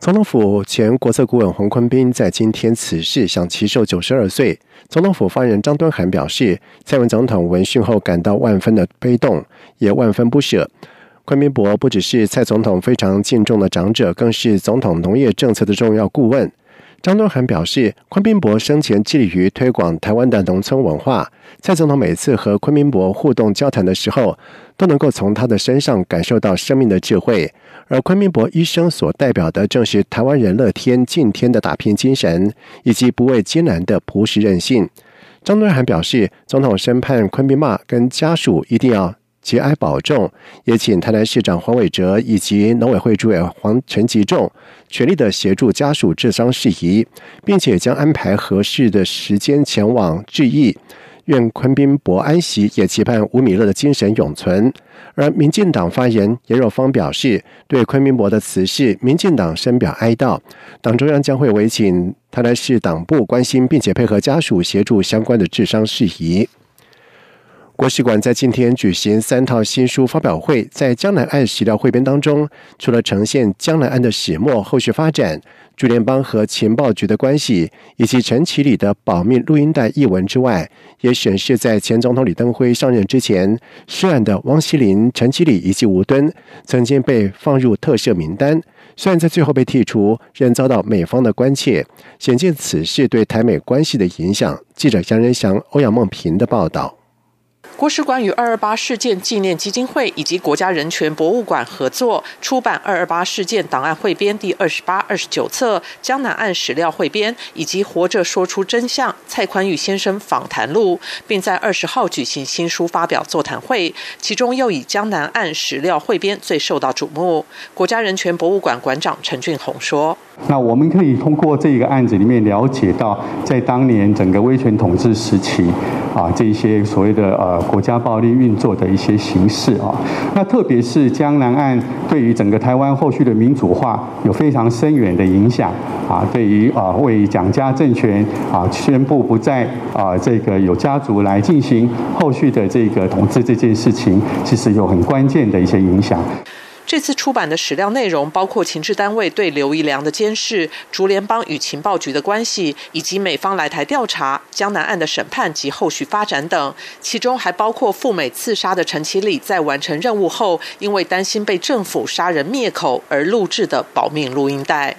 总统府前国策顾问洪坤斌在今天辞世，享其寿九十二岁。总统府发言人张敦涵表示，蔡文总统闻讯后感到万分的悲动，也万分不舍。昆明博不只是蔡总统非常敬重的长者，更是总统农业政策的重要顾问。张敦涵表示，昆明博生前致力于推广台湾的农村文化。蔡总统每次和昆明博互动交谈的时候，都能够从他的身上感受到生命的智慧。而昆明博一生所代表的，正是台湾人乐天敬天的打拼精神，以及不畏艰难的朴实韧性。张敦涵表示，总统深盼昆明骂跟家属一定要。节哀保重，也请台南市长黄伟哲以及农委会主委黄陈吉仲全力的协助家属治丧事宜，并且将安排合适的时间前往致意。愿昆宾博安息，也期盼吴米勒的精神永存。而民进党发言严若芳表示，对昆宾博的辞世，民进党深表哀悼，党中央将会委请台南市党部关心，并且配合家属协助相关的治丧事宜。国史馆在今天举行三套新书发表会，在江南岸史料汇编当中，除了呈现江南岸的始末、后续发展、朱联邦和情报局的关系，以及陈其礼的保密录音带译文之外，也显示在前总统李登辉上任之前，涉案的汪希林、陈其礼以及吴敦曾经被放入特赦名单，虽然在最后被剔除，仍遭到美方的关切，显见此事对台美关系的影响。记者杨仁祥、欧阳梦平的报道。国史馆与二二八事件纪念基金会以及国家人权博物馆合作出版《二二八事件档案汇编》第二十八、二十九册《江南岸史料汇编》，以及《活着说出真相：蔡宽裕先生访谈录》，并在二十号举行新书发表座谈会。其中又以《江南岸史料汇编》最受到瞩目。国家人权博物馆馆长陈俊宏说：“那我们可以通过这个案子里面了解到，在当年整个威权统治时期，啊，这些所谓的呃。”国家暴力运作的一些形式啊，那特别是江南岸对于整个台湾后续的民主化有非常深远的影响啊，对于啊为蒋家政权啊宣布不再啊这个有家族来进行后续的这个统治这件事情，其实有很关键的一些影响。这次出版的史料内容包括情治单位对刘一良的监视、竹联邦与情报局的关系，以及美方来台调查江南案的审判及后续发展等。其中还包括赴美刺杀的陈其礼在完成任务后，因为担心被政府杀人灭口而录制的保命录音带。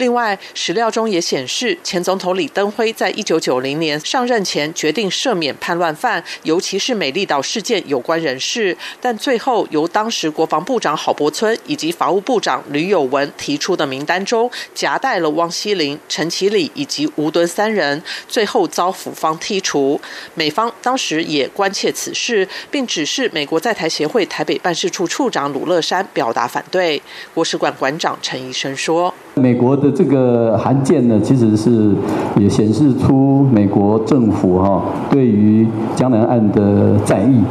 另外，史料中也显示，前总统李登辉在一九九零年上任前决定赦免叛乱犯，尤其是美丽岛事件有关人士，但最后由当时国防部长郝柏村以及法务部长吕友文提出的名单中夹带了汪希林、陈其礼以及吴敦三人，最后遭府方剔除。美方当时也关切此事，并指示美国在台协会台北办事处处长鲁乐山表达反对。国史馆馆长陈医生说：“美国的。”这个函件呢，其实是也显示出美国政府哈对于江南岸的在意，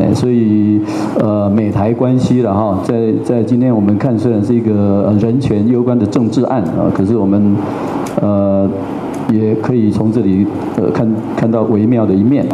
哎，所以呃美台关系了哈，在在今天我们看虽然是一个人权攸关的政治案啊，可是我们呃也可以从这里呃看看到微妙的一面。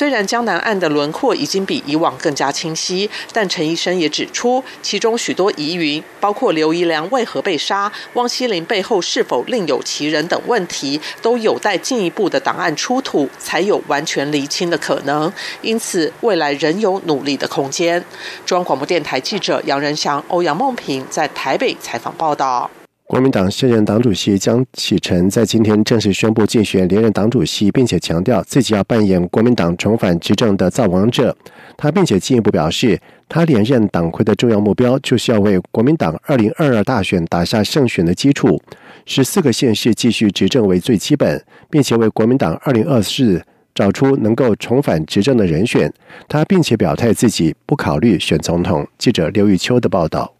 虽然江南岸的轮廓已经比以往更加清晰，但陈医生也指出，其中许多疑云，包括刘宜良为何被杀、汪希林背后是否另有其人等问题，都有待进一步的档案出土，才有完全厘清的可能。因此，未来仍有努力的空间。中央广播电台记者杨仁祥、欧阳梦平在台北采访报道。国民党现任党主席江启臣在今天正式宣布竞选连任党主席，并且强调自己要扮演国民党重返执政的造王者。他并且进一步表示，他连任党魁的重要目标就是要为国民党二零二二大选打下胜选的基础，十四个县市继续执政为最基本，并且为国民党二零二四找出能够重返执政的人选。他并且表态自己不考虑选总统。记者刘玉秋的报道。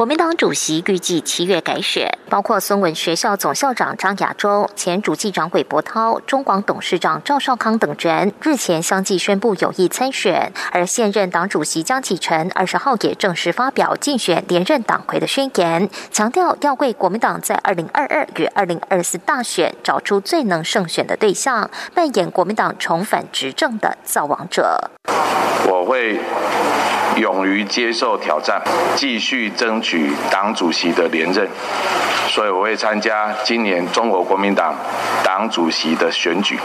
国民党主席预计七月改选，包括孙文学校总校长张亚洲、前主计长韦伯涛、中广董事长赵少康等人日前相继宣布有意参选，而现任党主席江启臣二十号也正式发表竞选连任党魁的宣言，强调要为国民党在二零二二与二零二四大选找出最能胜选的对象，扮演国民党重返执政的造王者。我会。勇于接受挑战，继续争取党主席的连任，所以我会参加今年中国国民党党主席的选举。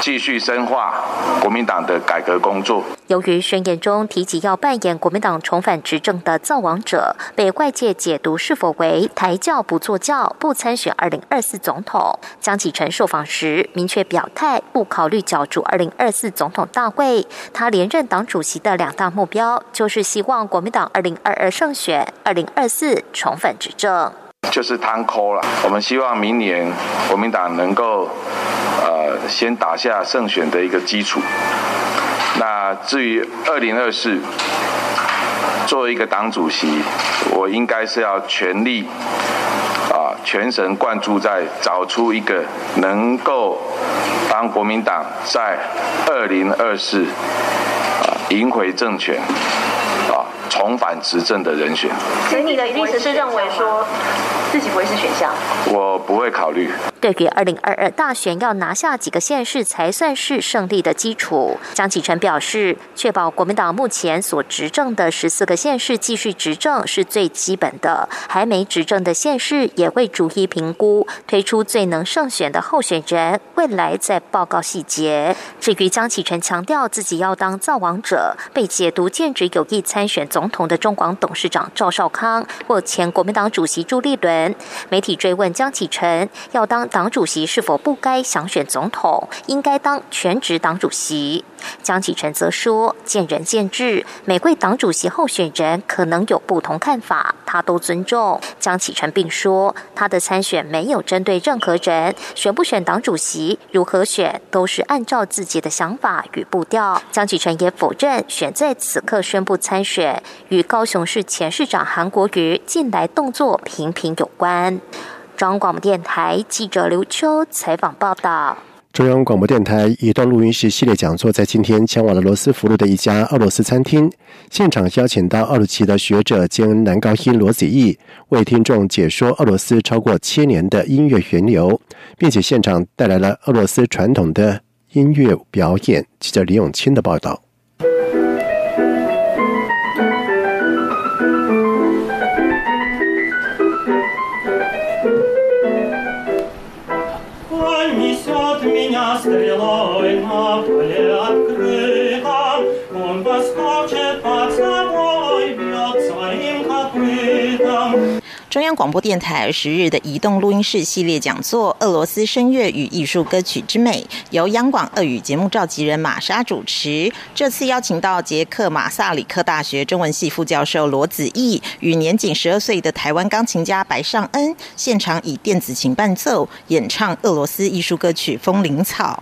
继续深化国民党的改革工作。由于宣言中提及要扮演国民党重返执政的造王者，被外界解读是否为抬轿不坐轿，不参选二零二四总统。江启臣受访时明确表态，不考虑角逐二零二四总统大会。他连任党主席的两大目标，就是希望国民党二零二二胜选，二零二四重返执政。就是贪扣了。我们希望明年国民党能够呃。先打下胜选的一个基础。那至于二零二四，作为一个党主席，我应该是要全力啊，全神贯注在找出一个能够帮国民党在二零二四赢回政权。重返执政的人选，所以你的意思是认为说自己不会是选项？我不会考虑。对于二零二二大选要拿下几个县市才算是胜利的基础，江启臣表示，确保国民党目前所执政的十四个县市继续执政是最基本的，还没执政的县市也会逐一评估，推出最能胜选的候选人，未来再报告细节。至于江启臣强调自己要当造王者，被解读兼职有意参选总。总统的中广董事长赵少康或前国民党主席朱立伦，媒体追问江启臣要当党主席是否不该想选总统，应该当全职党主席。江启臣则说：“见仁见智，每位党主席候选人可能有不同看法，他都尊重。”江启臣并说：“他的参选没有针对任何人，选不选党主席，如何选，都是按照自己的想法与步调。”江启臣也否认选在此刻宣布参选。与高雄市前市长韩国瑜近来动作频频有关。中广播电台记者刘秋采访报道。中央广播电台一段录音室系列讲座在今天前往了罗斯福路的一家俄罗斯餐厅，现场邀请到奥罗奇的学者兼男高音罗子义，为听众解说俄罗斯超过千年的音乐源流，并且现场带来了俄罗斯传统的音乐表演。记者李永清的报道。стрелой на 中央广播电台十日的移动录音室系列讲座《俄罗斯声乐与艺术歌曲之美》，由央广俄语节目召集人玛莎主持。这次邀请到捷克马萨里克大学中文系副教授罗子毅与年仅十二岁的台湾钢琴家白尚恩，现场以电子琴伴奏演唱俄罗斯艺术歌曲《风铃草》。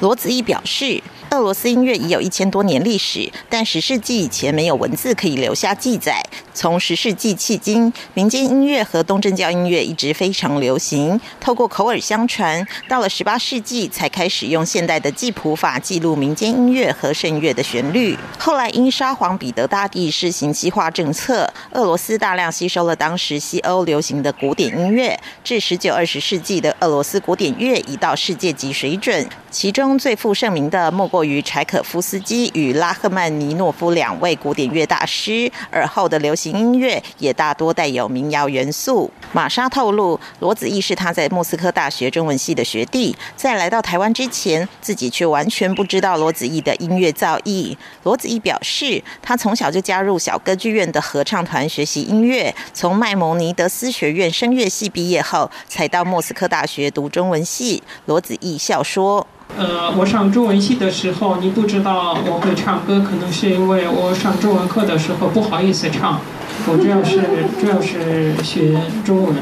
罗子毅表示。俄罗斯音乐已有一千多年历史，但十世纪以前没有文字可以留下记载。从十世纪迄今，民间音乐和东正教音乐一直非常流行，透过口耳相传。到了十八世纪，才开始用现代的记谱法记录民间音乐和圣乐的旋律。后来因沙皇彼得大帝施行西化政策，俄罗斯大量吸收了当时西欧流行的古典音乐。至十九、二十世纪的俄罗斯古典乐已到世界级水准，其中最负盛名的莫过于柴可夫斯基与拉赫曼尼诺夫两位古典乐大师，而后的流行音乐也大多带有民谣元素。玛莎透露，罗子义是他在莫斯科大学中文系的学弟，在来到台湾之前，自己却完全不知道罗子义的音乐造诣。罗子义表示，他从小就加入小歌剧院的合唱团学习音乐，从麦蒙尼德斯学院声乐系毕业后，才到莫斯科大学读中文系。罗子义笑说：“呃，我上中文系的时候，你不知道我会唱歌，可能是因为我上中文课的时候不好意思唱。我主要是 主要是学中文，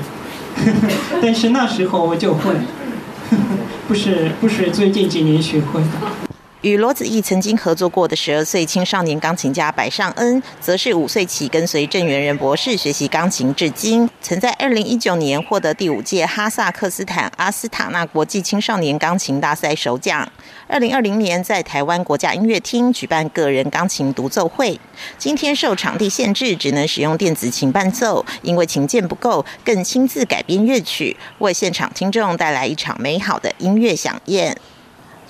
但是那时候我就会，不是不是最近几年学会的。”与罗子义曾经合作过的十二岁青少年钢琴家白尚恩，则是五岁起跟随郑元仁博士学习钢琴至今。曾在二零一九年获得第五届哈萨克斯坦阿斯塔纳国际青少年钢琴大赛首奖。二零二零年在台湾国家音乐厅举办个人钢琴独奏会。今天受场地限制，只能使用电子琴伴奏，因为琴键不够，更亲自改编乐曲，为现场听众带来一场美好的音乐飨宴。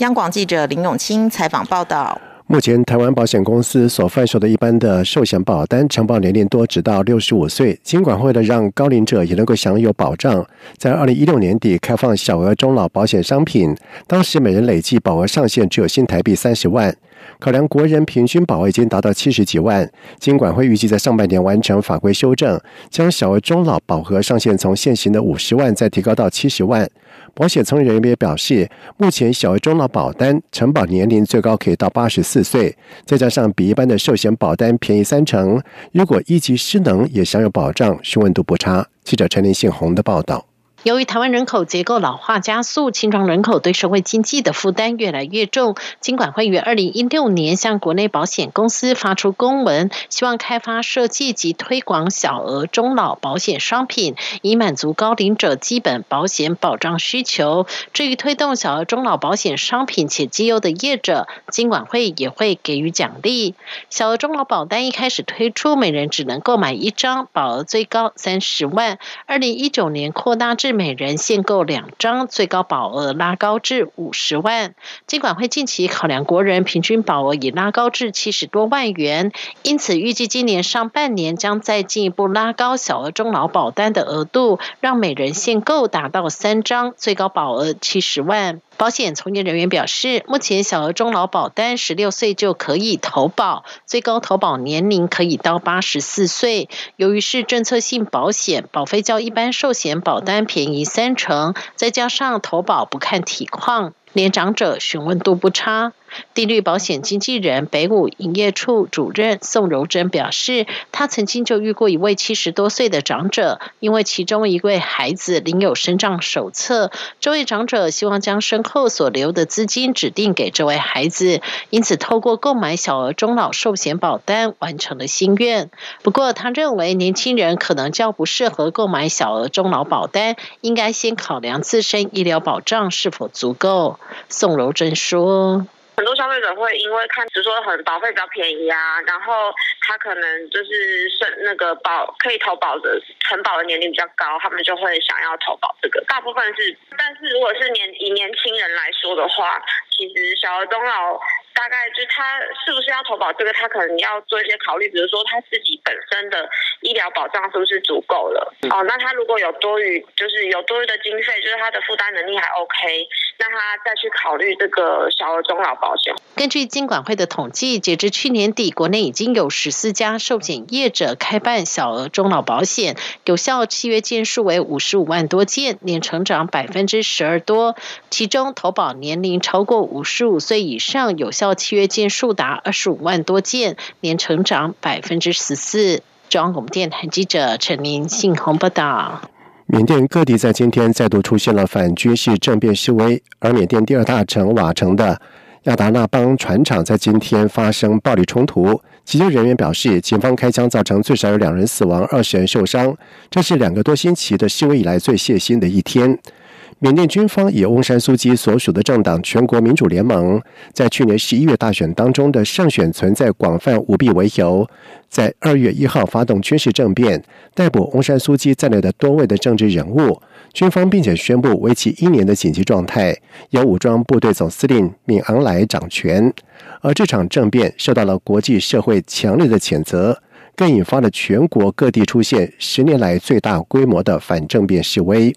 央广记者林永清采访报道：目前，台湾保险公司所贩售的一般的寿险保单，承保年龄多直到六十五岁。尽管为了让高龄者也能够享有保障，在二零一六年底开放小额中老保险商品，当时每人累计保额上限只有新台币三十万。考量国人平均保额已经达到七十几万，金管会预计在上半年完成法规修正，将小额中老保额上限从现行的五十万再提高到七十万。保险从业人员表示，目前小额中老保单承保年龄最高可以到八十四岁，再加上比一般的寿险保单便宜三成，如果一级失能也享有保障，询问度不差。记者陈林信宏的报道。由于台湾人口结构老化加速，青壮人口对社会经济的负担越来越重。金管会于二零一六年向国内保险公司发出公文，希望开发设计及推广小额中老保险商品，以满足高龄者基本保险保障需求。至于推动小额中老保险商品且绩优的业者，金管会也会给予奖励。小额中老保单一开始推出，每人只能购买一张，保额最高三十万。二零一九年扩大至每人限购两张，最高保额拉高至五十万。尽管会近期考量国人平均保额已拉高至七十多万元，因此预计今年上半年将再进一步拉高小额中老保单的额度，让每人限购达到三张，最高保额七十万。保险从业人员表示，目前小额中老保单十六岁就可以投保，最高投保年龄可以到八十四岁。由于是政策性保险，保费较一般寿险保单便宜三成，再加上投保不看体况。连长者询问度不差。地律保险经纪人北武营业处主任宋柔珍表示，他曾经就遇过一位七十多岁的长者，因为其中一位孩子领有身障手册，这位长者希望将身后所留的资金指定给这位孩子，因此透过购买小额中老寿险保单完成了心愿。不过，他认为年轻人可能较不适合购买小额中老保单，应该先考量自身医疗保障是否足够。宋柔珍说：“很多消费者会因为看，只说很保费比较便宜啊，然后他可能就是是那个保可以投保的承保的年龄比较高，他们就会想要投保这个。大部分是，但是如果是年以年轻人来说的话，其实小额终老。”大概就是他是不是要投保这个，他可能要做一些考虑，比如说他自己本身的医疗保障是不是足够了？哦，那他如果有多余，就是有多余的经费，就是他的负担能力还 OK，那他再去考虑这个小额中老保险。根据金管会的统计，截至去年底，国内已经有十四家寿险业者开办小额中老保险，有效契约件数为五十五万多件，年成长百分之十二多，其中投保年龄超过五十五岁以上有。效契约件数达二十五万多件，年成长百分之十四。中央广播电台记者陈林信洪报道。缅甸各地在今天再度出现了反军事政变示威，而缅甸第二大城瓦城的亚达纳邦船厂在今天发生暴力冲突。急救人员表示，警方开枪造成最少有两人死亡，二十人受伤。这是两个多星期的示威以来最血腥的一天。缅甸军方以翁山苏基所属的政党全国民主联盟在去年十一月大选当中的胜选存在广泛舞弊为由，在二月一号发动军事政变，逮捕翁山苏基在内的多位的政治人物。军方并且宣布为期一年的紧急状态，由武装部队总司令敏昂莱掌权。而这场政变受到了国际社会强烈的谴责，更引发了全国各地出现十年来最大规模的反政变示威。